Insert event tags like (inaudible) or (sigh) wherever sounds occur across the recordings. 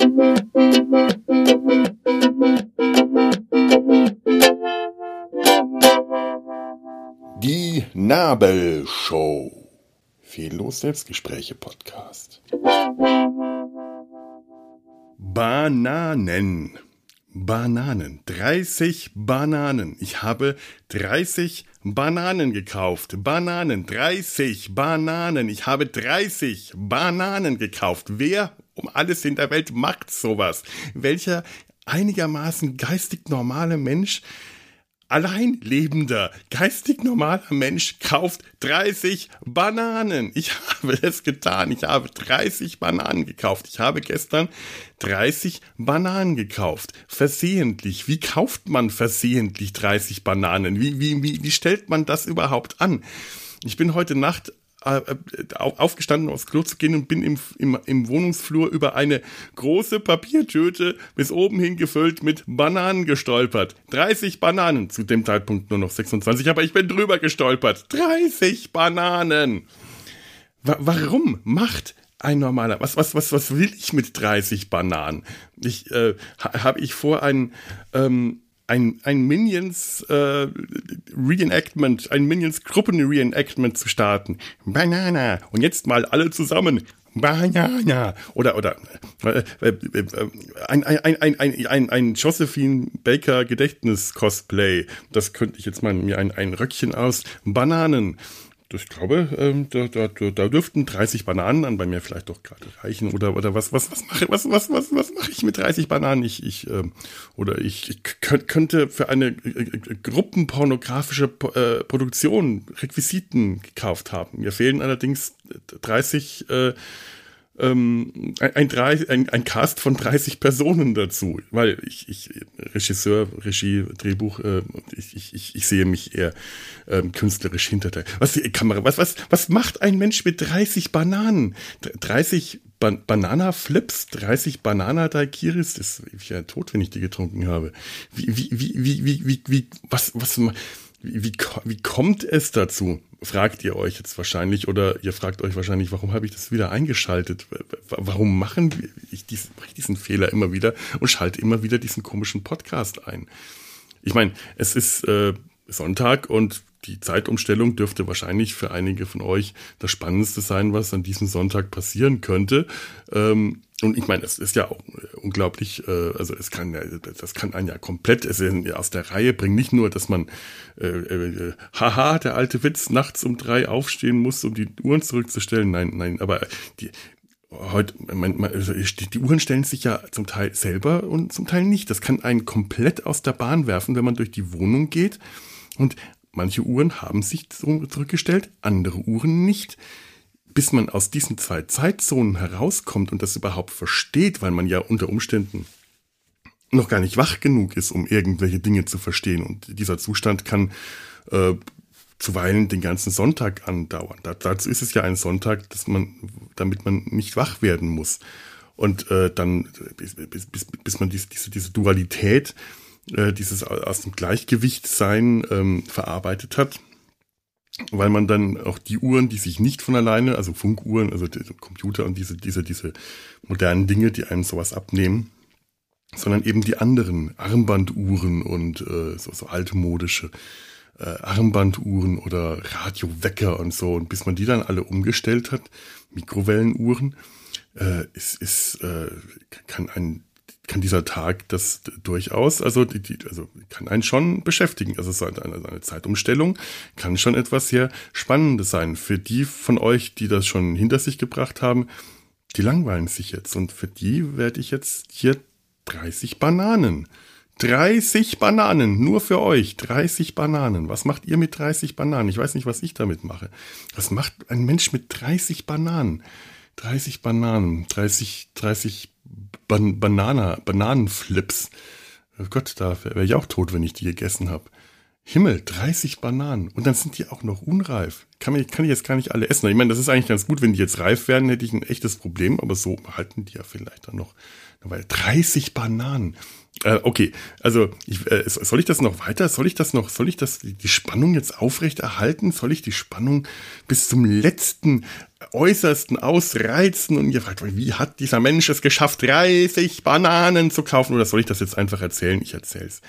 Die Nabelshow. Fehllos Selbstgespräche Podcast. Bananen. Bananen. 30 Bananen. Ich habe 30 Bananen gekauft. Bananen. 30 Bananen. Ich habe 30 Bananen gekauft. Wer um alles in der Welt macht sowas? Welcher einigermaßen geistig normale Mensch allein lebender, geistig normaler Mensch kauft 30 Bananen. Ich habe es getan. Ich habe 30 Bananen gekauft. Ich habe gestern 30 Bananen gekauft. Versehentlich. Wie kauft man versehentlich 30 Bananen? Wie, wie, wie, wie stellt man das überhaupt an? Ich bin heute Nacht aufgestanden, aufs Klo zu gehen und bin im, im, im Wohnungsflur über eine große Papiertüte bis oben hin gefüllt mit Bananen gestolpert. 30 Bananen, zu dem Zeitpunkt nur noch 26, aber ich bin drüber gestolpert. 30 Bananen! Wa warum macht ein normaler. Was, was, was, was will ich mit 30 Bananen? Ich, äh, habe ich vor, ein, ähm, ein, ein Minions äh, Reenactment, ein Minions Gruppen Reenactment zu starten. Banana. Und jetzt mal alle zusammen. Banana. Oder, oder äh, äh, äh, ein, ein, ein, ein, ein, ein Josephine Baker Gedächtnis Cosplay. Das könnte ich jetzt mal mir ein, ein Röckchen aus Bananen ich glaube, ähm, da, da, da dürften 30 Bananen an bei mir vielleicht doch gerade reichen. Oder, oder was, was, was mache, was, was, was, was mache ich mit 30 Bananen? Ich, ich, ähm, oder ich, ich könnte für eine äh, äh, gruppenpornografische äh, Produktion Requisiten gekauft haben. Mir fehlen allerdings 30 äh, ähm, ein, ein, ein Cast von 30 Personen dazu, weil ich, ich Regisseur, Regie, Drehbuch, äh, ich, ich, ich sehe mich eher ähm, künstlerisch hinter der was die Kamera. Was was was macht ein Mensch mit 30 Bananen? 30 ba Banana Flips, 30 Banana Daiquiris, das ist ja tot, wenn ich die getrunken habe. Wie wie wie wie wie wie, wie was was wie, wie, wie kommt es dazu? Fragt ihr euch jetzt wahrscheinlich oder ihr fragt euch wahrscheinlich, warum habe ich das wieder eingeschaltet? Warum machen ich diesen, mache ich diesen Fehler immer wieder und schalte immer wieder diesen komischen Podcast ein? Ich meine, es ist äh, Sonntag und die Zeitumstellung dürfte wahrscheinlich für einige von euch das Spannendste sein, was an diesem Sonntag passieren könnte. Ähm, und ich meine, es ist ja auch äh, unglaublich, äh, also es kann ja, das kann einen ja komplett es ist aus der Reihe bringen. Nicht nur, dass man, äh, äh, haha, der alte Witz, nachts um drei aufstehen muss, um die Uhren zurückzustellen. Nein, nein, aber die, heute, man, man, also die Uhren stellen sich ja zum Teil selber und zum Teil nicht. Das kann einen komplett aus der Bahn werfen, wenn man durch die Wohnung geht. Und manche Uhren haben sich zurückgestellt, andere Uhren nicht bis man aus diesen zwei Zeitzonen herauskommt und das überhaupt versteht, weil man ja unter Umständen noch gar nicht wach genug ist, um irgendwelche Dinge zu verstehen. Und dieser Zustand kann äh, zuweilen den ganzen Sonntag andauern. Da, dazu ist es ja ein Sonntag, dass man, damit man nicht wach werden muss. Und äh, dann, bis, bis, bis, man diese, diese, diese Dualität, äh, dieses aus dem Gleichgewicht sein ähm, verarbeitet hat, weil man dann auch die Uhren, die sich nicht von alleine, also Funkuhren, also Computer und diese, diese, diese modernen Dinge, die einem sowas abnehmen, sondern eben die anderen Armbanduhren und äh, so, so altmodische äh, Armbanduhren oder Radiowecker und so. Und bis man die dann alle umgestellt hat, Mikrowellenuhren, äh, ist, ist, äh, kann ein kann dieser Tag das durchaus, also, die, die, also kann einen schon beschäftigen. Also so eine, eine Zeitumstellung kann schon etwas sehr Spannendes sein. Für die von euch, die das schon hinter sich gebracht haben, die langweilen sich jetzt. Und für die werde ich jetzt hier 30 Bananen. 30 Bananen, nur für euch. 30 Bananen. Was macht ihr mit 30 Bananen? Ich weiß nicht, was ich damit mache. Was macht ein Mensch mit 30 Bananen? 30 Bananen, 30, 30 Ban Banana, Bananenflips. Oh Gott, da wäre ich auch tot, wenn ich die gegessen habe. Himmel, 30 Bananen. Und dann sind die auch noch unreif. Kann, man, kann ich jetzt gar nicht alle essen. Ich meine, das ist eigentlich ganz gut. Wenn die jetzt reif werden, hätte ich ein echtes Problem. Aber so halten die ja vielleicht dann noch. Weil 30 Bananen. Äh, okay, also ich, äh, soll ich das noch weiter? Soll ich das noch? Soll ich das die Spannung jetzt aufrechterhalten? Soll ich die Spannung bis zum letzten äußersten ausreizen? Und ihr fragt, wie hat dieser Mensch es geschafft, 30 Bananen zu kaufen? Oder soll ich das jetzt einfach erzählen? Ich erzähl's.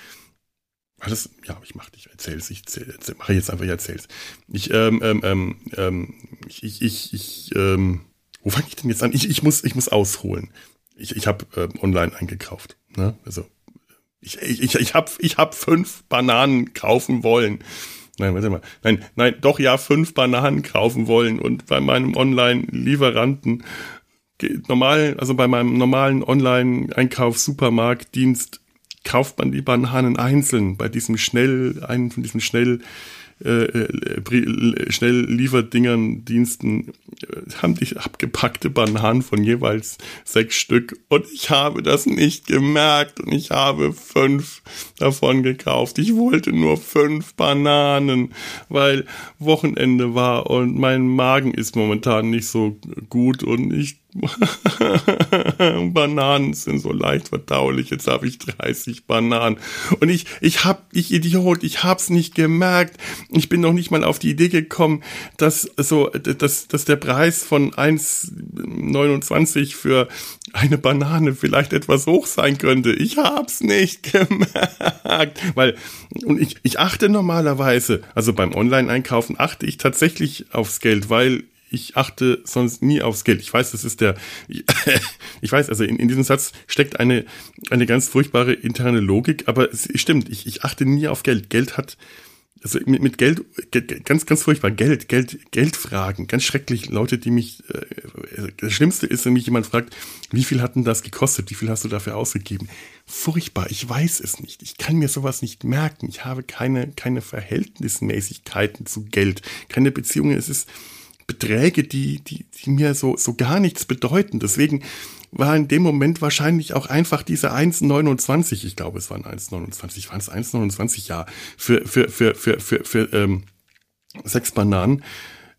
Alles, ja, ich mach dich, erzähl's, ich erzähl, erzähl, mache jetzt einfach, ich erzähl's. Ich, ähm, ähm, ähm, ähm, ich, ich, ich, ich ähm, wo fange ich denn jetzt an? Ich, ich muss, ich muss ausholen. Ich, ich habe ähm, online eingekauft. Ne? Also ich, ich, ich habe ich hab fünf Bananen kaufen wollen. Nein, warte mal. Nein, nein, doch ja, fünf Bananen kaufen wollen und bei meinem Online-Lieferanten normal, also bei meinem normalen Online-Einkauf-Supermarktdienst kauft man die Bananen einzeln. Bei diesem schnell, einen von diesen schnell äh, äh, Schnelllieferdingern, Diensten äh, haben die abgepackte Bananen von jeweils sechs Stück. Und ich habe das nicht gemerkt. Und ich habe fünf davon gekauft. Ich wollte nur fünf Bananen, weil Wochenende war und mein Magen ist momentan nicht so gut. Und ich (laughs) Bananen sind so leicht verdaulich. Jetzt habe ich 30 Bananen. Und ich, ich hab, ich Idiot, ich hab's nicht gemerkt. Ich bin noch nicht mal auf die Idee gekommen, dass so, dass, dass der Preis von 1,29 für eine Banane vielleicht etwas hoch sein könnte. Ich hab's nicht (laughs) gemerkt. Weil, und ich, ich achte normalerweise, also beim Online-Einkaufen achte ich tatsächlich aufs Geld, weil ich achte sonst nie aufs Geld. Ich weiß, das ist der, (laughs) ich weiß, also in, in diesem Satz steckt eine, eine ganz furchtbare interne Logik, aber es stimmt, ich, ich achte nie auf Geld. Geld hat, also mit, mit Geld, ganz, ganz furchtbar, Geld, Geld, Geldfragen, ganz schrecklich. Leute, die mich, äh, das Schlimmste ist, wenn mich jemand fragt, wie viel hat denn das gekostet, wie viel hast du dafür ausgegeben? Furchtbar, ich weiß es nicht. Ich kann mir sowas nicht merken. Ich habe keine, keine Verhältnismäßigkeiten zu Geld, keine Beziehungen. Es ist, Beträge, die, die, die mir so, so gar nichts bedeuten. Deswegen war in dem Moment wahrscheinlich auch einfach diese 1,29, ich glaube, es waren 1,29, waren es 1,29, ja, für, für, für, für, für, für ähm, sechs Bananen.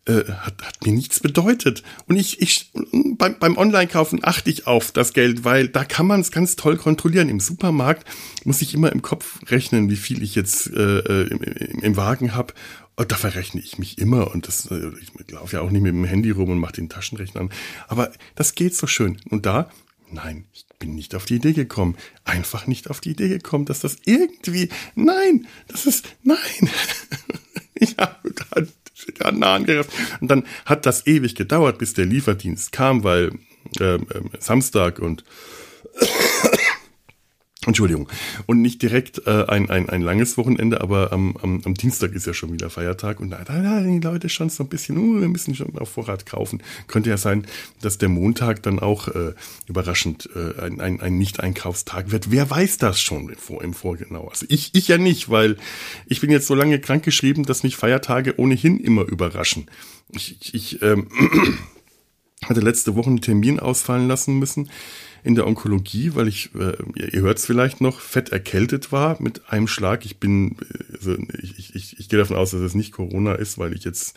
Äh, hat, hat mir nichts bedeutet. Und ich, ich beim, beim Online-Kaufen achte ich auf das Geld, weil da kann man es ganz toll kontrollieren. Im Supermarkt muss ich immer im Kopf rechnen, wie viel ich jetzt äh, äh im, im Wagen habe und da verrechne ich mich immer und das, äh, ich laufe ja auch nicht mit dem Handy rum und mache den Taschenrechner an. Aber das geht so schön. Und da, nein, ich bin nicht auf die Idee gekommen. Einfach nicht auf die Idee gekommen, dass das irgendwie, nein, das ist, nein. (laughs) ich habe gerade Granaten gerafft. Und dann hat das ewig gedauert, bis der Lieferdienst kam, weil äh, äh, Samstag und Entschuldigung. Und nicht direkt äh, ein, ein, ein langes Wochenende, aber am, am, am Dienstag ist ja schon wieder Feiertag und da, da, da die Leute schon so ein bisschen, uh, wir müssen schon auf Vorrat kaufen. Könnte ja sein, dass der Montag dann auch äh, überraschend äh, ein, ein, ein Nicht-Einkaufstag wird. Wer weiß das schon im, Vor im Vorgenau? Also ich, ich ja nicht, weil ich bin jetzt so lange krankgeschrieben, dass mich Feiertage ohnehin immer überraschen. Ich, ich, ich ähm, hatte letzte Woche einen Termin ausfallen lassen müssen in der Onkologie, weil ich, äh, ihr hört es vielleicht noch, fett erkältet war mit einem Schlag. Ich bin, also ich, ich, ich gehe davon aus, dass es nicht Corona ist, weil ich jetzt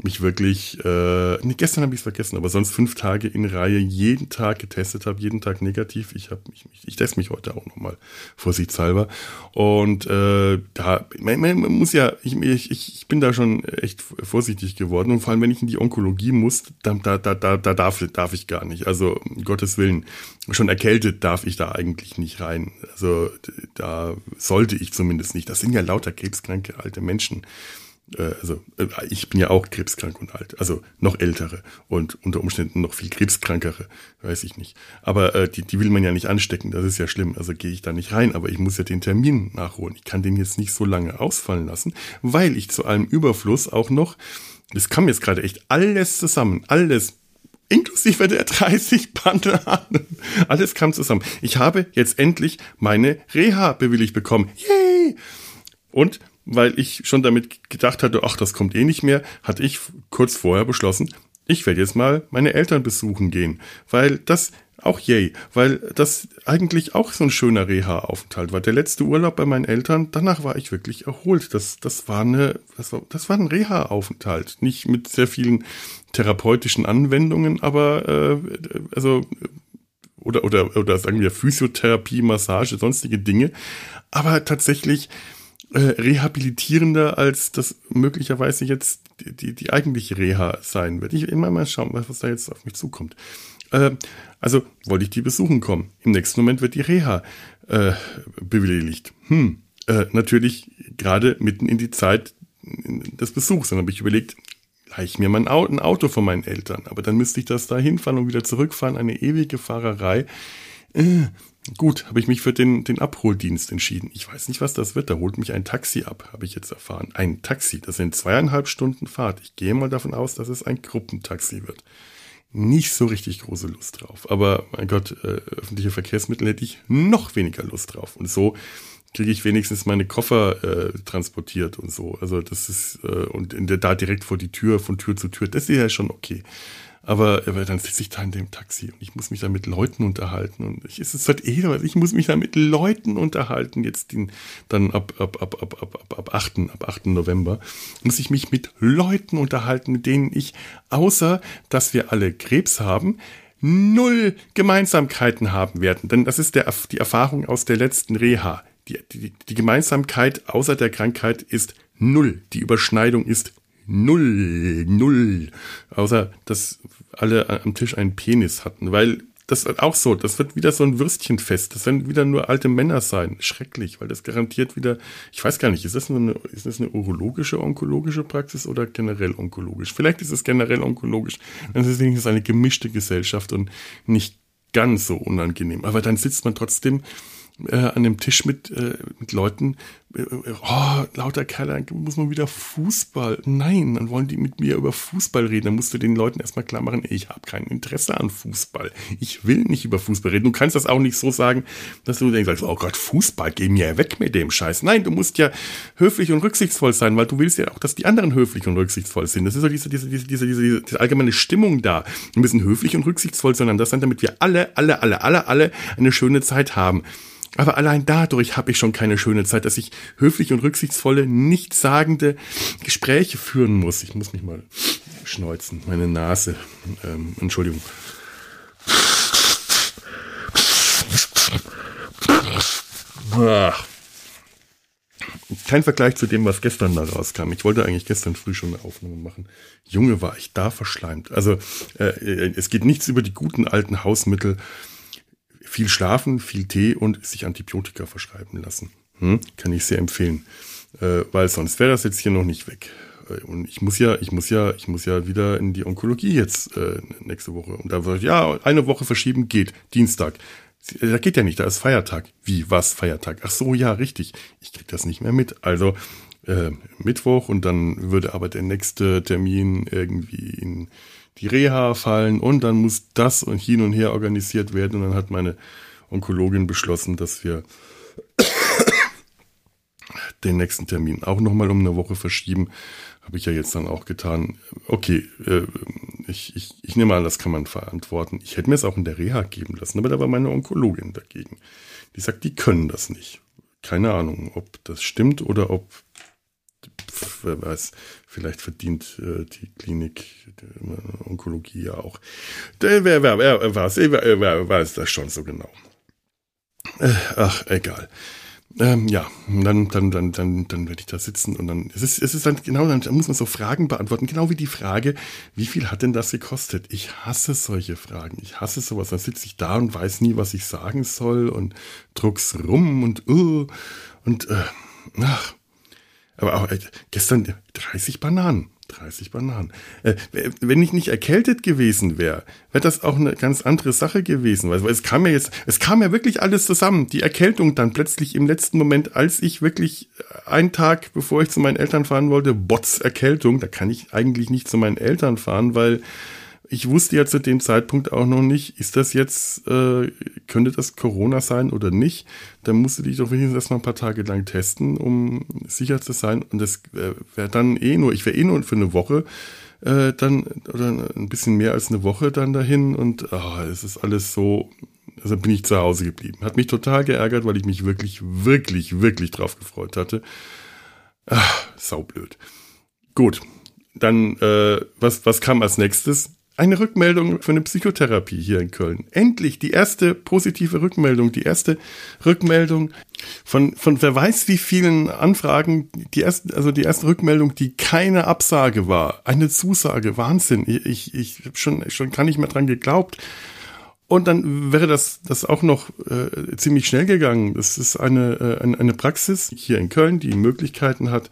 mich wirklich, äh, nee, gestern habe ich es vergessen, aber sonst fünf Tage in Reihe jeden Tag getestet habe, jeden Tag negativ. Ich habe mich, ich, ich teste mich heute auch nochmal vorsichtshalber. Und äh, da, man, man muss ja, ich, ich, ich bin da schon echt vorsichtig geworden. Und vor allem, wenn ich in die Onkologie muss, da, da, da, da, da darf, darf ich gar nicht. Also um Gottes Willen, schon erkältet darf ich da eigentlich nicht rein. Also da sollte ich zumindest nicht. Das sind ja lauter krebskranke alte Menschen. Äh, also äh, ich bin ja auch krebskrank und alt, also noch ältere und unter Umständen noch viel krebskrankere, weiß ich nicht. Aber äh, die, die will man ja nicht anstecken, das ist ja schlimm, also gehe ich da nicht rein, aber ich muss ja den Termin nachholen. Ich kann den jetzt nicht so lange ausfallen lassen, weil ich zu allem Überfluss auch noch, das kam jetzt gerade echt alles zusammen, alles inklusive der (laughs) 30 Bananen. Alles kam zusammen. Ich habe jetzt endlich meine Reha bewilligt bekommen. Yay! Und weil ich schon damit gedacht hatte, ach, das kommt eh nicht mehr, hatte ich kurz vorher beschlossen, ich werde jetzt mal meine Eltern besuchen gehen, weil das auch yay, weil das eigentlich auch so ein schöner Reha-Aufenthalt war. Der letzte Urlaub bei meinen Eltern, danach war ich wirklich erholt. Das, das war eine, das war, das war ein Reha-Aufenthalt. Nicht mit sehr vielen therapeutischen Anwendungen, aber äh, also oder oder oder sagen wir Physiotherapie, Massage, sonstige Dinge, aber tatsächlich äh, rehabilitierender als das möglicherweise jetzt die, die, die eigentliche Reha sein wird. Ich immer mal schauen, was, da jetzt auf mich zukommt. Äh, also wollte ich die besuchen kommen. Im nächsten Moment wird die Reha äh, bewilligt. Hm, äh, natürlich gerade mitten in die Zeit des Besuchs. Dann habe ich überlegt, leih ich mir mal ein Auto von meinen Eltern. Aber dann müsste ich das da hinfahren und wieder zurückfahren. Eine ewige Fahrerei. Äh, gut, habe ich mich für den, den Abholdienst entschieden. Ich weiß nicht, was das wird. Da holt mich ein Taxi ab, habe ich jetzt erfahren. Ein Taxi, das sind zweieinhalb Stunden Fahrt. Ich gehe mal davon aus, dass es ein Gruppentaxi wird nicht so richtig große Lust drauf. Aber mein Gott, äh, öffentliche Verkehrsmittel hätte ich noch weniger Lust drauf. Und so kriege ich wenigstens meine Koffer äh, transportiert und so. Also das ist äh, und in der, da direkt vor die Tür, von Tür zu Tür, das ist ja schon okay. Aber, aber dann sitze ich da in dem Taxi und ich muss mich da mit Leuten unterhalten. Und ich, es ist halt eh, ich muss mich da mit Leuten unterhalten. Jetzt den, dann ab, ab, ab, ab, ab, ab, ab 8. ab 8. November muss ich mich mit Leuten unterhalten, mit denen ich, außer dass wir alle Krebs haben, null Gemeinsamkeiten haben werden. Denn das ist der, die Erfahrung aus der letzten Reha. Die, die, die Gemeinsamkeit außer der Krankheit ist null. Die Überschneidung ist null, null. Außer, dass alle am Tisch einen Penis hatten, weil das ist auch so, das wird wieder so ein Würstchenfest. Das werden wieder nur alte Männer sein. Schrecklich, weil das garantiert wieder, ich weiß gar nicht, ist das eine, ist das eine urologische, onkologische Praxis oder generell onkologisch? Vielleicht ist es generell onkologisch. Dann ist es eine gemischte Gesellschaft und nicht ganz so unangenehm. Aber dann sitzt man trotzdem äh, an dem Tisch mit, äh, mit Leuten, oh, lauter Kerle, muss man wieder Fußball. Nein, dann wollen die mit mir über Fußball reden. Dann musst du den Leuten erstmal klar machen, ich habe kein Interesse an Fußball. Ich will nicht über Fußball reden. Du kannst das auch nicht so sagen, dass du denkst, oh Gott, Fußball, geh mir weg mit dem Scheiß. Nein, du musst ja höflich und rücksichtsvoll sein, weil du willst ja auch, dass die anderen höflich und rücksichtsvoll sind. Das ist so diese, diese, diese, diese, diese, diese allgemeine Stimmung da. Wir müssen höflich und rücksichtsvoll zueinander sein, damit wir alle, alle, alle, alle, alle eine schöne Zeit haben. Aber allein dadurch habe ich schon keine schöne Zeit, dass ich höflich und rücksichtsvolle, nichtssagende Gespräche führen muss. Ich muss mich mal schneuzen, meine Nase. Ähm, Entschuldigung. Kein Vergleich zu dem, was gestern da rauskam. Ich wollte eigentlich gestern früh schon eine Aufnahme machen. Junge, war ich da verschleimt. Also äh, es geht nichts über die guten alten Hausmittel viel schlafen, viel Tee und sich Antibiotika verschreiben lassen. Hm? Kann ich sehr empfehlen. Äh, weil sonst wäre das jetzt hier noch nicht weg. Äh, und ich muss ja, ich muss ja, ich muss ja wieder in die Onkologie jetzt äh, nächste Woche. Und da ich, ja, eine Woche verschieben geht. Dienstag. Äh, da geht ja nicht, da ist Feiertag. Wie, was Feiertag? Ach so, ja, richtig. Ich krieg das nicht mehr mit. Also äh, Mittwoch und dann würde aber der nächste Termin irgendwie in die Reha fallen und dann muss das und hin und her organisiert werden. Und dann hat meine Onkologin beschlossen, dass wir den nächsten Termin auch nochmal um eine Woche verschieben. Habe ich ja jetzt dann auch getan. Okay, äh, ich, ich, ich nehme an, das kann man verantworten. Ich hätte mir es auch in der Reha geben lassen, aber da war meine Onkologin dagegen. Die sagt, die können das nicht. Keine Ahnung, ob das stimmt oder ob wer weiß, vielleicht verdient äh, die Klinik die Onkologie ja auch. Der, wer, wer, wer, weiß, wer, wer weiß das schon so genau. Äh, ach, egal. Ähm, ja, dann, dann, dann, dann, dann werde ich da sitzen und dann, es ist, es ist dann genau, dann muss man so Fragen beantworten, genau wie die Frage, wie viel hat denn das gekostet? Ich hasse solche Fragen, ich hasse sowas, dann sitze ich da und weiß nie, was ich sagen soll und druck's rum und, uh, und, äh, ach, aber auch äh, gestern 30 Bananen. 30 Bananen. Äh, wenn ich nicht erkältet gewesen wäre, wäre das auch eine ganz andere Sache gewesen. Weil es kam ja jetzt, es kam ja wirklich alles zusammen. Die Erkältung dann plötzlich im letzten Moment, als ich wirklich einen Tag, bevor ich zu meinen Eltern fahren wollte, Bots Erkältung, da kann ich eigentlich nicht zu meinen Eltern fahren, weil ich wusste ja zu dem Zeitpunkt auch noch nicht, ist das jetzt, äh, könnte das Corona sein oder nicht. Da musste ich doch wenigstens erstmal ein paar Tage lang testen, um sicher zu sein. Und das äh, wäre dann eh nur, ich wäre eh nur für eine Woche äh, dann oder ein bisschen mehr als eine Woche dann dahin und oh, es ist alles so, also bin ich zu Hause geblieben. Hat mich total geärgert, weil ich mich wirklich, wirklich, wirklich drauf gefreut hatte. Ach, saublöd. Gut, dann äh, was, was kam als nächstes? Eine Rückmeldung für eine Psychotherapie hier in Köln. Endlich die erste positive Rückmeldung, die erste Rückmeldung von, von wer weiß wie vielen Anfragen, die erste, also die erste Rückmeldung, die keine Absage war, eine Zusage, Wahnsinn. Ich, ich, ich schon, schon gar nicht mehr dran geglaubt. Und dann wäre das, das auch noch äh, ziemlich schnell gegangen. Das ist eine, äh, eine Praxis hier in Köln, die Möglichkeiten hat,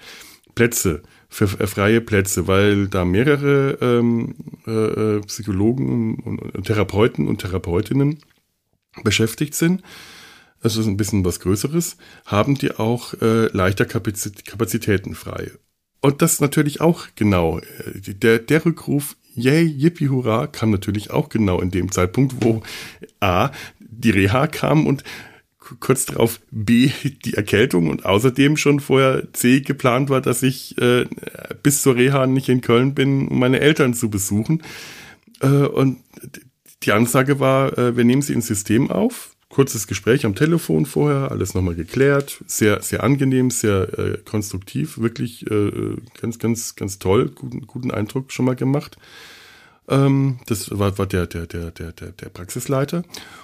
Plätze für freie Plätze, weil da mehrere ähm, äh, äh, Psychologen und, Therapeuten und Therapeutinnen beschäftigt sind. Das ist ein bisschen was Größeres, haben die auch äh, leichter Kapazit Kapazitäten frei. Und das natürlich auch genau. Äh, der, der Rückruf, yay, yippie, hurra, kam natürlich auch genau in dem Zeitpunkt, wo A, die Reha kam und kurz darauf B, die Erkältung und außerdem schon vorher C geplant war, dass ich äh, bis zur Reha nicht in Köln bin, um meine Eltern zu besuchen. Äh, und die Ansage war, äh, wir nehmen sie ins System auf. Kurzes Gespräch am Telefon vorher, alles nochmal geklärt. Sehr, sehr angenehm, sehr äh, konstruktiv, wirklich äh, ganz, ganz, ganz toll, guten, guten Eindruck schon mal gemacht. Ähm, das war, war der, der, der, der, der, der Praxisleiter.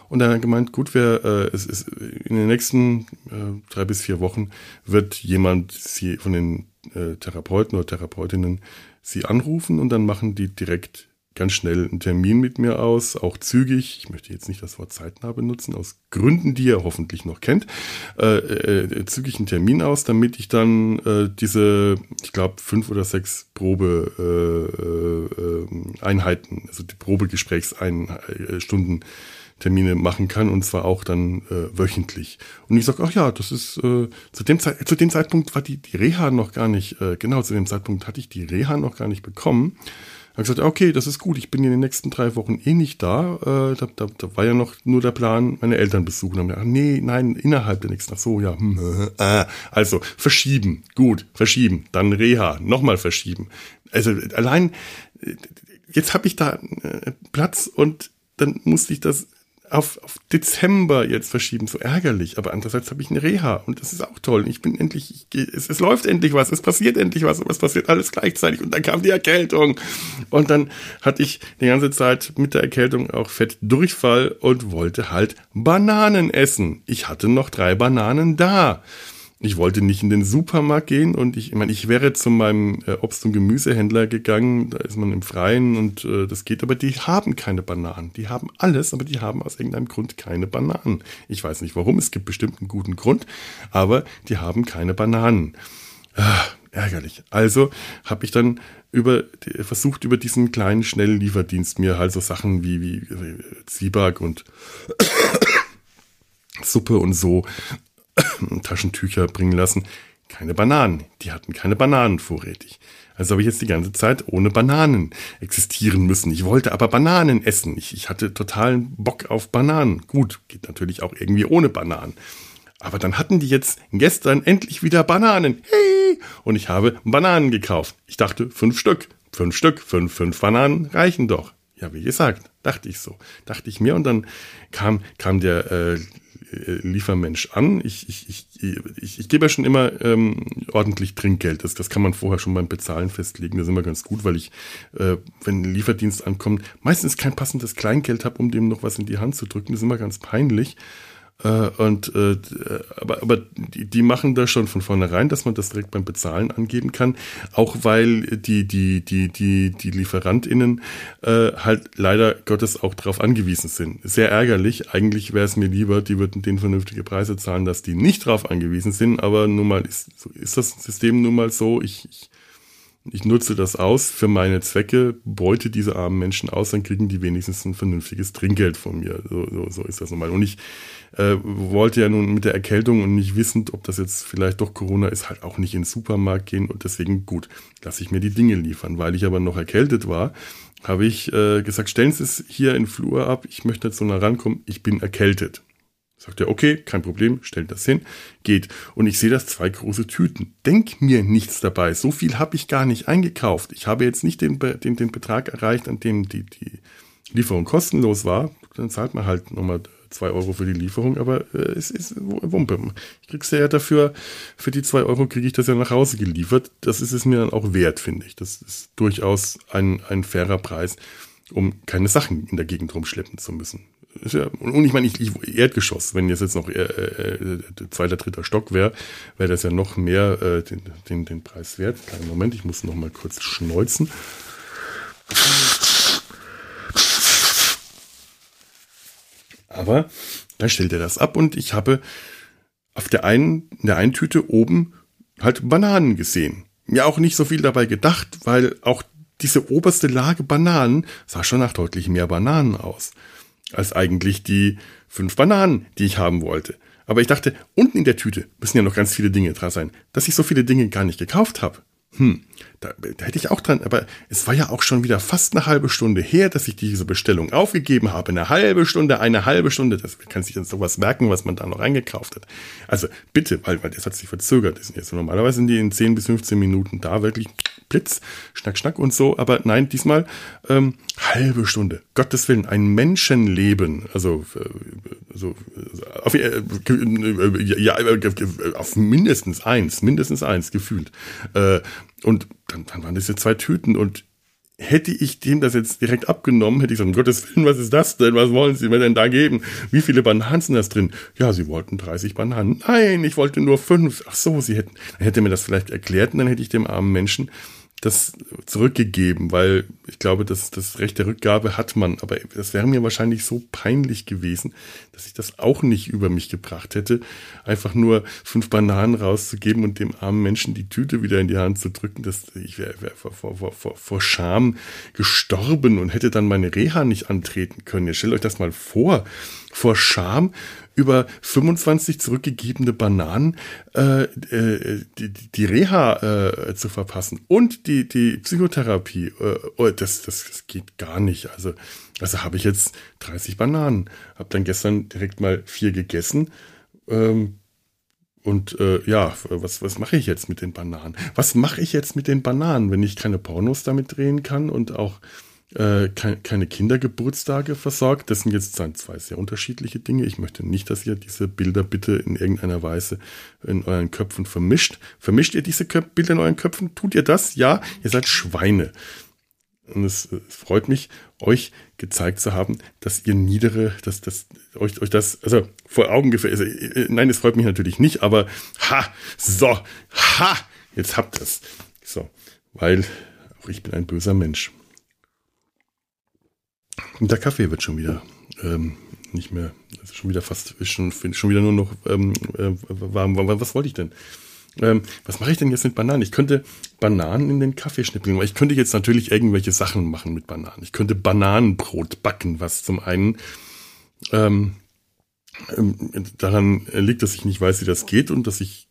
Und er hat gemeint, gut, wir, äh, es ist in den nächsten äh, drei bis vier Wochen wird jemand sie von den äh, Therapeuten oder Therapeutinnen sie anrufen und dann machen die direkt ganz schnell einen Termin mit mir aus, auch zügig. Ich möchte jetzt nicht das Wort zeitnah benutzen, aus Gründen, die ihr hoffentlich noch kennt, äh, äh, zügig einen Termin aus, damit ich dann äh, diese, ich glaube, fünf oder sechs Probeeinheiten, äh, äh, also die Probegesprächsstunden Termine machen kann und zwar auch dann äh, wöchentlich. Und ich sage, ach ja, das ist äh, zu dem zu dem Zeitpunkt war die, die Reha noch gar nicht, äh, genau zu dem Zeitpunkt hatte ich die Reha noch gar nicht bekommen habe gesagt, okay, das ist gut, ich bin in den nächsten drei Wochen eh nicht da. Äh, da, da, da war ja noch nur der Plan, meine Eltern besuchen. Haben gesagt, nee, nein, innerhalb der nächsten, ach so, ja, hm, äh, äh. also verschieben, gut, verschieben, dann Reha, nochmal verschieben. Also allein, äh, jetzt habe ich da Platz und dann musste ich das auf, auf Dezember jetzt verschieben, so ärgerlich. Aber andererseits habe ich eine Reha und das ist auch toll. Ich bin endlich, ich, es, es läuft endlich was, es passiert endlich was, aber es passiert alles gleichzeitig. Und dann kam die Erkältung. Und dann hatte ich die ganze Zeit mit der Erkältung auch Fettdurchfall und wollte halt Bananen essen. Ich hatte noch drei Bananen da ich wollte nicht in den Supermarkt gehen und ich, ich meine, ich wäre zu meinem äh, Obst- und Gemüsehändler gegangen, da ist man im Freien und äh, das geht, aber die haben keine Bananen. Die haben alles, aber die haben aus irgendeinem Grund keine Bananen. Ich weiß nicht warum, es gibt bestimmt einen guten Grund, aber die haben keine Bananen. Ah, ärgerlich. Also habe ich dann über versucht über diesen kleinen Schnelllieferdienst mir halt so Sachen wie wie, wie Zwieback und (coughs) Suppe und so (coughs) Taschentücher bringen lassen. Keine Bananen. Die hatten keine Bananen vorrätig. Also habe ich jetzt die ganze Zeit ohne Bananen existieren müssen. Ich wollte aber Bananen essen. Ich, ich hatte totalen Bock auf Bananen. Gut, geht natürlich auch irgendwie ohne Bananen. Aber dann hatten die jetzt gestern endlich wieder Bananen. Hey! Und ich habe Bananen gekauft. Ich dachte, fünf Stück. Fünf Stück, fünf, fünf Bananen reichen doch. Ja, wie gesagt, dachte ich so. Dachte ich mir und dann kam, kam der äh, Liefermensch an. Ich, ich, ich, ich, ich gebe ja schon immer ähm, ordentlich Trinkgeld. Das, das kann man vorher schon beim Bezahlen festlegen. Das ist immer ganz gut, weil ich, äh, wenn ein Lieferdienst ankommt, meistens kein passendes Kleingeld habe, um dem noch was in die Hand zu drücken. Das ist immer ganz peinlich. Äh, und äh, aber, aber die, die machen das schon von vornherein, dass man das direkt beim Bezahlen angeben kann, auch weil die die die die die Lieferantinnen äh, halt leider Gottes auch darauf angewiesen sind. Sehr ärgerlich. Eigentlich wäre es mir lieber, die würden denen vernünftige Preise zahlen, dass die nicht darauf angewiesen sind. Aber nun mal ist ist das System nun mal so. Ich, ich ich nutze das aus für meine Zwecke, beute diese armen Menschen aus, dann kriegen die wenigstens ein vernünftiges Trinkgeld von mir. So, so, so ist das normal. Und ich äh, wollte ja nun mit der Erkältung und nicht wissend, ob das jetzt vielleicht doch Corona ist, halt auch nicht in den Supermarkt gehen und deswegen gut, lasse ich mir die Dinge liefern. Weil ich aber noch erkältet war, habe ich äh, gesagt, stellen Sie es hier in Flur ab, ich möchte jetzt so nah rankommen, ich bin erkältet. Sagt er, okay, kein Problem, stellt das hin, geht. Und ich sehe das zwei große Tüten. Denk mir nichts dabei. So viel habe ich gar nicht eingekauft. Ich habe jetzt nicht den, den, den Betrag erreicht, an dem die, die Lieferung kostenlos war. Dann zahlt man halt nochmal zwei Euro für die Lieferung, aber äh, es ist Wumpe. Ich krieg's ja dafür, für die zwei Euro kriege ich das ja nach Hause geliefert. Das ist es mir dann auch wert, finde ich. Das ist durchaus ein, ein fairer Preis, um keine Sachen in der Gegend rumschleppen zu müssen. Ja, und ich meine, ich, ich Erdgeschoss, wenn jetzt jetzt noch äh, äh, zweiter, dritter Stock wäre, wäre das ja noch mehr äh, den, den, den Preis wert. Kleinen Moment, ich muss noch mal kurz schneuzen. Aber dann stellt er das ab und ich habe auf der einen, in der einen Tüte oben halt Bananen gesehen. Mir auch nicht so viel dabei gedacht, weil auch diese oberste Lage Bananen sah schon nach deutlich mehr Bananen aus als eigentlich die fünf Bananen, die ich haben wollte. Aber ich dachte, unten in der Tüte müssen ja noch ganz viele Dinge dran sein, dass ich so viele Dinge gar nicht gekauft habe. Hm, da, da hätte ich auch dran, aber es war ja auch schon wieder fast eine halbe Stunde her, dass ich diese Bestellung aufgegeben habe. Eine halbe Stunde, eine halbe Stunde. Das kann sich jetzt sowas merken, was man da noch eingekauft hat. Also bitte, weil, weil das hat sich verzögert. Das sind jetzt normalerweise sind die in 10 bis 15 Minuten da, wirklich Blitz, Schnack, Schnack und so. Aber nein, diesmal ähm, halbe Stunde. Gottes Willen, ein Menschenleben. Also, also auf, äh, ja, auf mindestens eins, mindestens eins gefühlt. Äh, und dann, dann waren das ja zwei Tüten und hätte ich dem das jetzt direkt abgenommen, hätte ich gesagt, um Gottes Willen, was ist das denn? Was wollen Sie mir denn da geben? Wie viele Bananen sind das drin? Ja, Sie wollten 30 Bananen. Nein, ich wollte nur fünf. Ach so, Sie hätten, dann hätte mir das vielleicht erklärt und dann hätte ich dem armen Menschen das zurückgegeben, weil ich glaube, dass das Recht der Rückgabe hat man. Aber das wäre mir wahrscheinlich so peinlich gewesen, dass ich das auch nicht über mich gebracht hätte, einfach nur fünf Bananen rauszugeben und dem armen Menschen die Tüte wieder in die Hand zu drücken. Das, ich wäre wär vor, vor, vor, vor Scham gestorben und hätte dann meine Reha nicht antreten können. Ihr stellt euch das mal vor, vor Scham über 25 zurückgegebene Bananen äh, äh, die, die Reha äh, zu verpassen und die, die Psychotherapie. Äh, oh, das, das, das geht gar nicht. Also, also habe ich jetzt 30 Bananen. Habe dann gestern direkt mal vier gegessen. Ähm, und äh, ja, was, was mache ich jetzt mit den Bananen? Was mache ich jetzt mit den Bananen, wenn ich keine Pornos damit drehen kann und auch äh, keine Kindergeburtstage versorgt. Das sind jetzt zwei sehr unterschiedliche Dinge. Ich möchte nicht, dass ihr diese Bilder bitte in irgendeiner Weise in euren Köpfen vermischt. Vermischt ihr diese Bilder in euren Köpfen? Tut ihr das? Ja, ihr seid Schweine. Und es, es, freut mich, euch gezeigt zu haben, dass ihr niedere, dass, dass euch, euch das, also vor Augen geführt, also, äh, nein, es freut mich natürlich nicht, aber ha, so, ha, jetzt habt ihr es. So, weil auch ich bin ein böser Mensch. Der Kaffee wird schon wieder ähm, nicht mehr, schon wieder fast, schon, schon wieder nur noch ähm, äh, warm. Was wollte ich denn? Ähm, was mache ich denn jetzt mit Bananen? Ich könnte Bananen in den Kaffee schnippeln, weil ich könnte jetzt natürlich irgendwelche Sachen machen mit Bananen. Ich könnte Bananenbrot backen, was zum einen ähm, ähm, daran liegt, dass ich nicht weiß, wie das geht und dass ich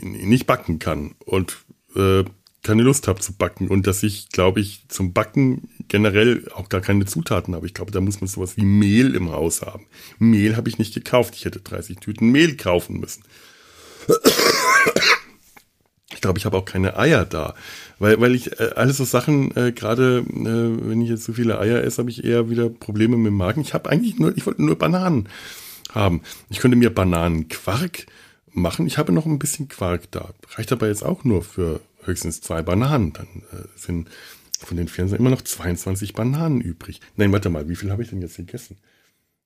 nicht backen kann. Und äh, keine Lust habe zu backen und dass ich, glaube ich, zum Backen generell auch gar keine Zutaten habe. Ich glaube, da muss man sowas wie Mehl im Haus haben. Mehl habe ich nicht gekauft. Ich hätte 30 Tüten Mehl kaufen müssen. Ich glaube, ich habe auch keine Eier da, weil weil ich äh, alles so Sachen äh, gerade, äh, wenn ich jetzt so viele Eier esse, habe ich eher wieder Probleme mit dem Magen. Ich habe eigentlich nur, ich wollte nur Bananen haben. Ich könnte mir Bananenquark machen. Ich habe noch ein bisschen Quark da. Reicht aber jetzt auch nur für höchstens zwei Bananen. Dann äh, sind von den 24 immer noch 22 Bananen übrig. Nein, warte mal, wie viel habe ich denn jetzt gegessen?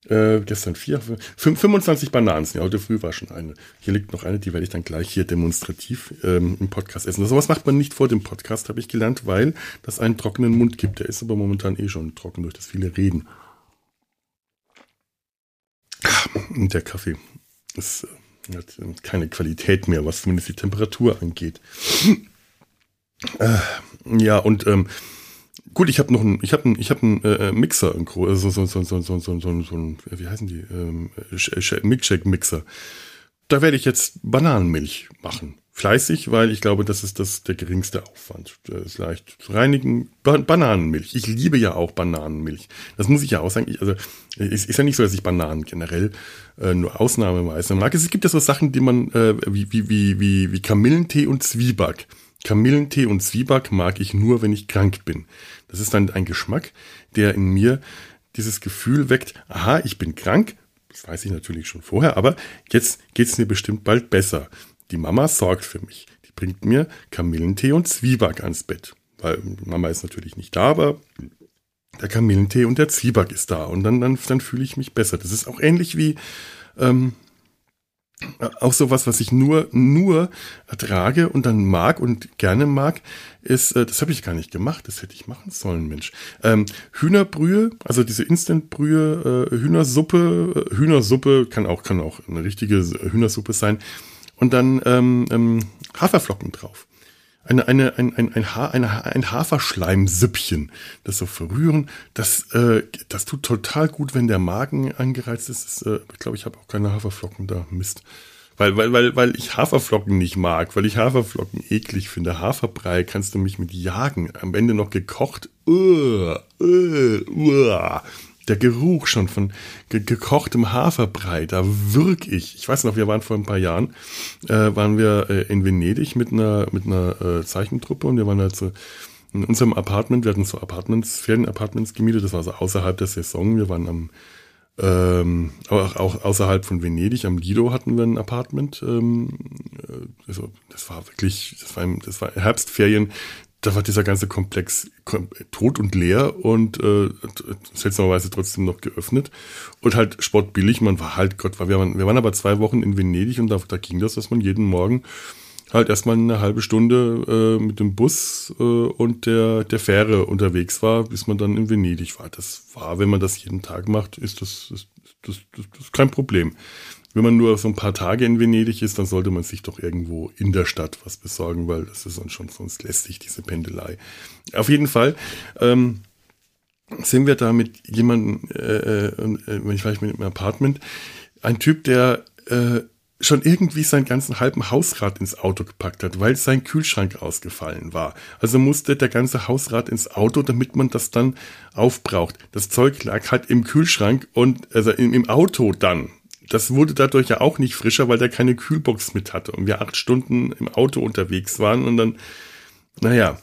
Äh, gestern vier, fünf, 25 Bananen. Ja, heute früh war schon eine. Hier liegt noch eine, die werde ich dann gleich hier demonstrativ ähm, im Podcast essen. Sowas macht man nicht vor dem Podcast, habe ich gelernt, weil das einen trockenen Mund gibt. Der ist aber momentan eh schon trocken durch das viele Reden. Und der Kaffee ist, äh, hat keine Qualität mehr, was zumindest die Temperatur angeht. Äh, ja, und ähm, gut, ich habe noch einen, ich habe einen, ich habe einen äh, äh, Mixer im Kro, äh, so, so, so, so, so, so, so, so ein, wie heißen die? Ähm, äh, Milkshake-Mixer. Da werde ich jetzt Bananenmilch machen. Fleißig, weil ich glaube, das ist das der geringste Aufwand. Das ist leicht zu reinigen. Ba Bananenmilch. Ich liebe ja auch Bananenmilch. Das muss ich ja auch sagen. Ich, also es ist ja nicht so, dass ich Bananen generell äh, nur ausnahmeweise mag. Es gibt ja so Sachen, die man äh, wie, wie, wie, wie, wie Kamillentee und Zwieback Kamillentee und Zwieback mag ich nur, wenn ich krank bin. Das ist dann ein Geschmack, der in mir dieses Gefühl weckt, aha, ich bin krank, das weiß ich natürlich schon vorher, aber jetzt geht es mir bestimmt bald besser. Die Mama sorgt für mich. Die bringt mir Kamillentee und Zwieback ans Bett. Weil Mama ist natürlich nicht da, aber der Kamillentee und der Zwieback ist da. Und dann, dann, dann fühle ich mich besser. Das ist auch ähnlich wie ähm, auch sowas, was ich nur, nur ertrage und dann mag und gerne mag, ist, äh, das habe ich gar nicht gemacht, das hätte ich machen sollen, Mensch. Ähm, Hühnerbrühe, also diese Instantbrühe, äh, Hühnersuppe, äh, Hühnersuppe kann auch, kann auch eine richtige Hühnersuppe sein und dann ähm, ähm, Haferflocken drauf. Eine, eine, ein, ein, ein, ha eine, ein Haferschleimsüppchen, das so verrühren, das, äh, das tut total gut, wenn der Magen angereizt ist. Das, äh, ich glaube, ich habe auch keine Haferflocken da. Mist. Weil, weil, weil, weil ich Haferflocken nicht mag, weil ich Haferflocken eklig finde. Haferbrei kannst du mich mit jagen. Am Ende noch gekocht. Uh, uh, uh der Geruch schon von ge gekochtem Haferbrei, da wirk ich. Ich weiß noch, wir waren vor ein paar Jahren, äh, waren wir äh, in Venedig mit einer, mit einer äh, Zeichentruppe und wir waren halt so in unserem Apartment, wir hatten so Apartments, Ferienapartments gemietet, das war so außerhalb der Saison, wir waren am ähm, auch, auch außerhalb von Venedig, am Lido hatten wir ein Apartment. Ähm, äh, also das war wirklich, das war, das war Herbstferien da war dieser ganze Komplex tot und leer und äh, seltsamerweise trotzdem noch geöffnet und halt sportbillig. Man war halt, Gott, wir waren, wir waren aber zwei Wochen in Venedig und da, da ging das, dass man jeden Morgen halt erstmal eine halbe Stunde äh, mit dem Bus äh, und der, der Fähre unterwegs war, bis man dann in Venedig war. Das war, wenn man das jeden Tag macht, ist das, ist, das, das, das ist kein Problem wenn man nur so ein paar Tage in Venedig ist, dann sollte man sich doch irgendwo in der Stadt was besorgen, weil das ist dann schon sonst lästig, diese Pendelei. Auf jeden Fall ähm, sind wir da mit jemandem, äh, äh, ich weiß mit einem Apartment, ein Typ, der äh, schon irgendwie seinen ganzen halben Hausrat ins Auto gepackt hat, weil sein Kühlschrank ausgefallen war. Also musste der ganze Hausrat ins Auto, damit man das dann aufbraucht. Das Zeug lag halt im Kühlschrank und also im, im Auto dann das wurde dadurch ja auch nicht frischer, weil der keine Kühlbox mit hatte und wir acht Stunden im Auto unterwegs waren und dann, naja.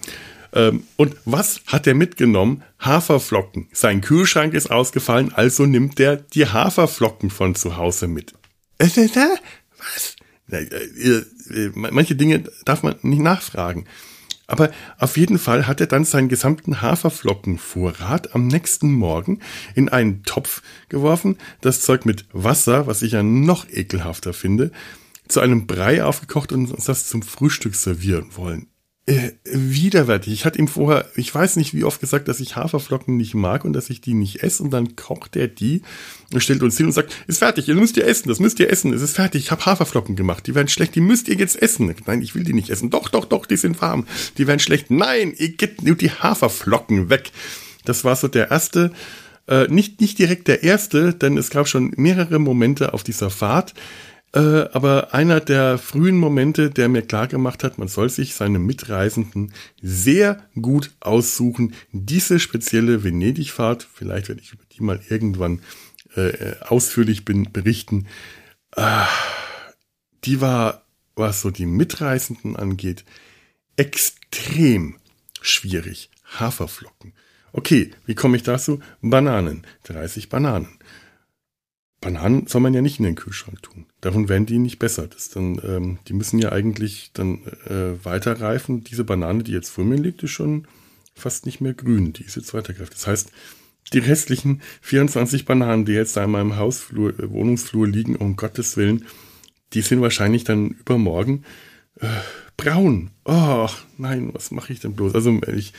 Ähm, und was hat er mitgenommen? Haferflocken. Sein Kühlschrank ist ausgefallen, also nimmt er die Haferflocken von zu Hause mit. Äh, äh, äh, was? Manche Dinge darf man nicht nachfragen. Aber auf jeden Fall hat er dann seinen gesamten Haferflockenvorrat am nächsten Morgen in einen Topf geworfen, das Zeug mit Wasser, was ich ja noch ekelhafter finde, zu einem Brei aufgekocht und uns das zum Frühstück servieren wollen äh, widerwärtig. Ich hatte ihm vorher, ich weiß nicht wie oft gesagt, dass ich Haferflocken nicht mag und dass ich die nicht esse. Und dann kocht er die und stellt uns hin und sagt, ist fertig, ihr müsst ihr essen, das müsst ihr essen, es ist fertig, ich habe Haferflocken gemacht, die werden schlecht, die müsst ihr jetzt essen. Nein, ich will die nicht essen. Doch, doch, doch, die sind warm, die werden schlecht. Nein, ihr gebt nur die Haferflocken weg. Das war so der erste, äh, nicht, nicht direkt der erste, denn es gab schon mehrere Momente auf dieser Fahrt, äh, aber einer der frühen Momente, der mir klar gemacht hat, man soll sich seine Mitreisenden sehr gut aussuchen. Diese spezielle Venedig-Fahrt, vielleicht werde ich über die mal irgendwann äh, ausführlich bin, berichten, äh, die war, was so die Mitreisenden angeht, extrem schwierig. Haferflocken. Okay, wie komme ich dazu? Bananen. 30 Bananen. Bananen soll man ja nicht in den Kühlschrank tun. Davon werden die nicht besser. Das dann, ähm, die müssen ja eigentlich dann äh, weiter reifen. Diese Banane, die jetzt vor mir liegt, ist schon fast nicht mehr grün. Die ist jetzt weitergereift. Das heißt, die restlichen 24 Bananen, die jetzt da in meinem Hausflur, äh, Wohnungsflur liegen, um Gottes Willen, die sind wahrscheinlich dann übermorgen äh, braun. Oh, nein, was mache ich denn bloß? Also ich,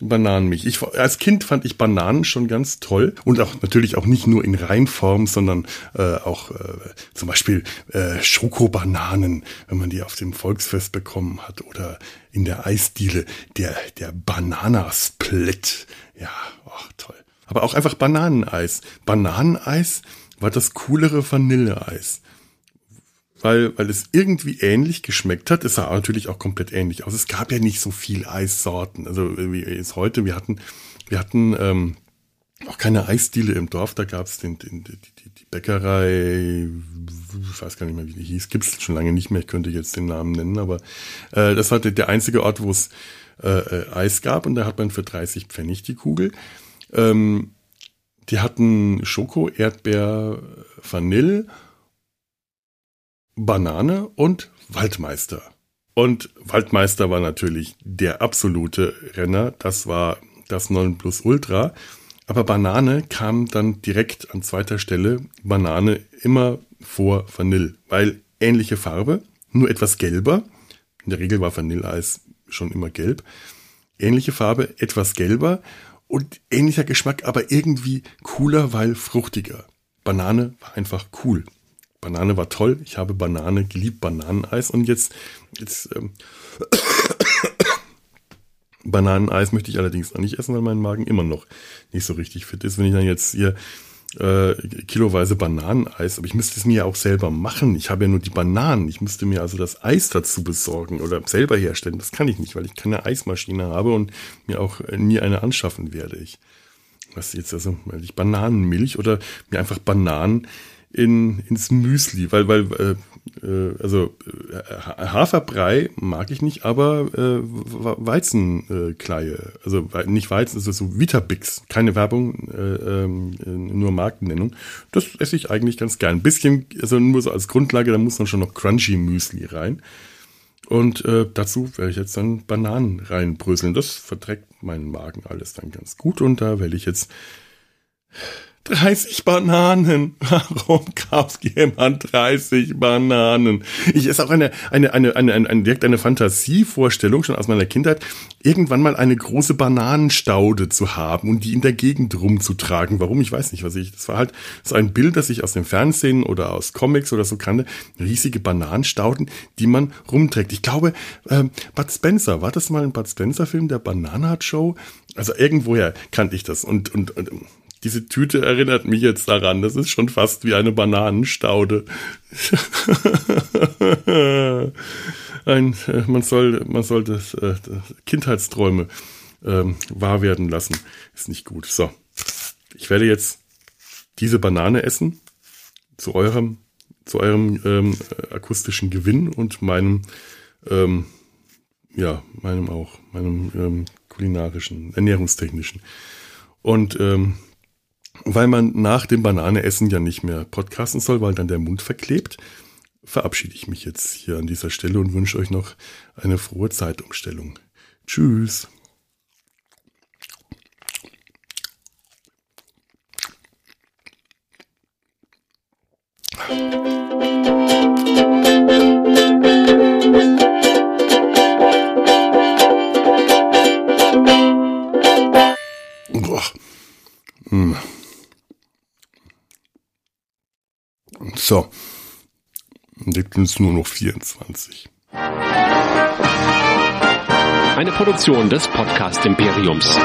Bananenmilch. Ich, als Kind fand ich Bananen schon ganz toll und auch natürlich auch nicht nur in Reinform, sondern äh, auch äh, zum Beispiel äh, Schokobananen, wenn man die auf dem Volksfest bekommen hat oder in der Eisdiele der der Bananasplit. Ja, ach toll. Aber auch einfach Bananeneis. Bananeneis war das coolere Vanilleeis weil, weil es irgendwie ähnlich geschmeckt hat. Es sah natürlich auch komplett ähnlich aus. Es gab ja nicht so viel Eissorten. Also wie jetzt heute, wir hatten, wir hatten ähm, auch keine Eisdiele im Dorf. Da gab es den, den, die, die Bäckerei, ich weiß gar nicht mehr, wie die hieß, gibt es schon lange nicht mehr. Ich könnte jetzt den Namen nennen, aber äh, das war der einzige Ort, wo es äh, äh, Eis gab und da hat man für 30 Pfennig die Kugel. Ähm, die hatten Schoko, Erdbeer, Vanille Banane und Waldmeister. Und Waldmeister war natürlich der absolute Renner. Das war das Nonplusultra. Aber Banane kam dann direkt an zweiter Stelle. Banane immer vor Vanille, weil ähnliche Farbe, nur etwas gelber. In der Regel war Vanilleeis schon immer gelb. Ähnliche Farbe, etwas gelber und ähnlicher Geschmack, aber irgendwie cooler, weil fruchtiger. Banane war einfach cool. Banane war toll. Ich habe Banane geliebt, Bananeneis. Und jetzt, jetzt ähm, (coughs) Bananeneis möchte ich allerdings auch nicht essen, weil mein Magen immer noch nicht so richtig fit ist. Wenn ich dann jetzt hier äh, kiloweise Bananeneis, aber ich müsste es mir ja auch selber machen. Ich habe ja nur die Bananen. Ich müsste mir also das Eis dazu besorgen oder selber herstellen. Das kann ich nicht, weil ich keine Eismaschine habe und mir auch nie eine anschaffen werde. Ich was jetzt also, weil ich Bananenmilch oder mir einfach Bananen in, ins Müsli, weil, weil, äh, äh also äh, Haferbrei mag ich nicht, aber äh, Weizenkleie, also nicht Weizen, also so Vitabix, keine Werbung, äh, äh, nur Markennennung. Das esse ich eigentlich ganz gern. Ein bisschen, also nur so als Grundlage, da muss dann schon noch Crunchy Müsli rein. Und äh, dazu werde ich jetzt dann Bananen reinbröseln. Das verträgt meinen Magen alles dann ganz gut. Und da werde ich jetzt 30 Bananen. (laughs) Warum kauft jemand 30 Bananen? Ich ist auch eine, eine, eine, eine, eine, eine, direkt eine Fantasievorstellung schon aus meiner Kindheit, irgendwann mal eine große Bananenstaude zu haben und die in der Gegend rumzutragen. Warum? Ich weiß nicht, was ich, das war halt so ein Bild, das ich aus dem Fernsehen oder aus Comics oder so kannte. Riesige Bananenstauden, die man rumträgt. Ich glaube, äh, Bud Spencer, war das mal ein Bud Spencer Film, der Bananat Show? Also irgendwoher kannte ich das und, und, und diese Tüte erinnert mich jetzt daran. Das ist schon fast wie eine Bananenstaude. (laughs) Ein, äh, man soll, man soll das, äh, Kindheitsträume ähm, wahr werden lassen. Ist nicht gut. So. Ich werde jetzt diese Banane essen. Zu eurem, zu eurem ähm, akustischen Gewinn und meinem, ähm, ja, meinem auch, meinem ähm, kulinarischen, ernährungstechnischen. Und ähm, weil man nach dem Bananeessen ja nicht mehr podcasten soll, weil dann der Mund verklebt, verabschiede ich mich jetzt hier an dieser Stelle und wünsche euch noch eine frohe Zeitumstellung. Tschüss. Boah. Hm. So. Jetzt sind es nur noch 24. Eine Produktion des Podcast Imperiums.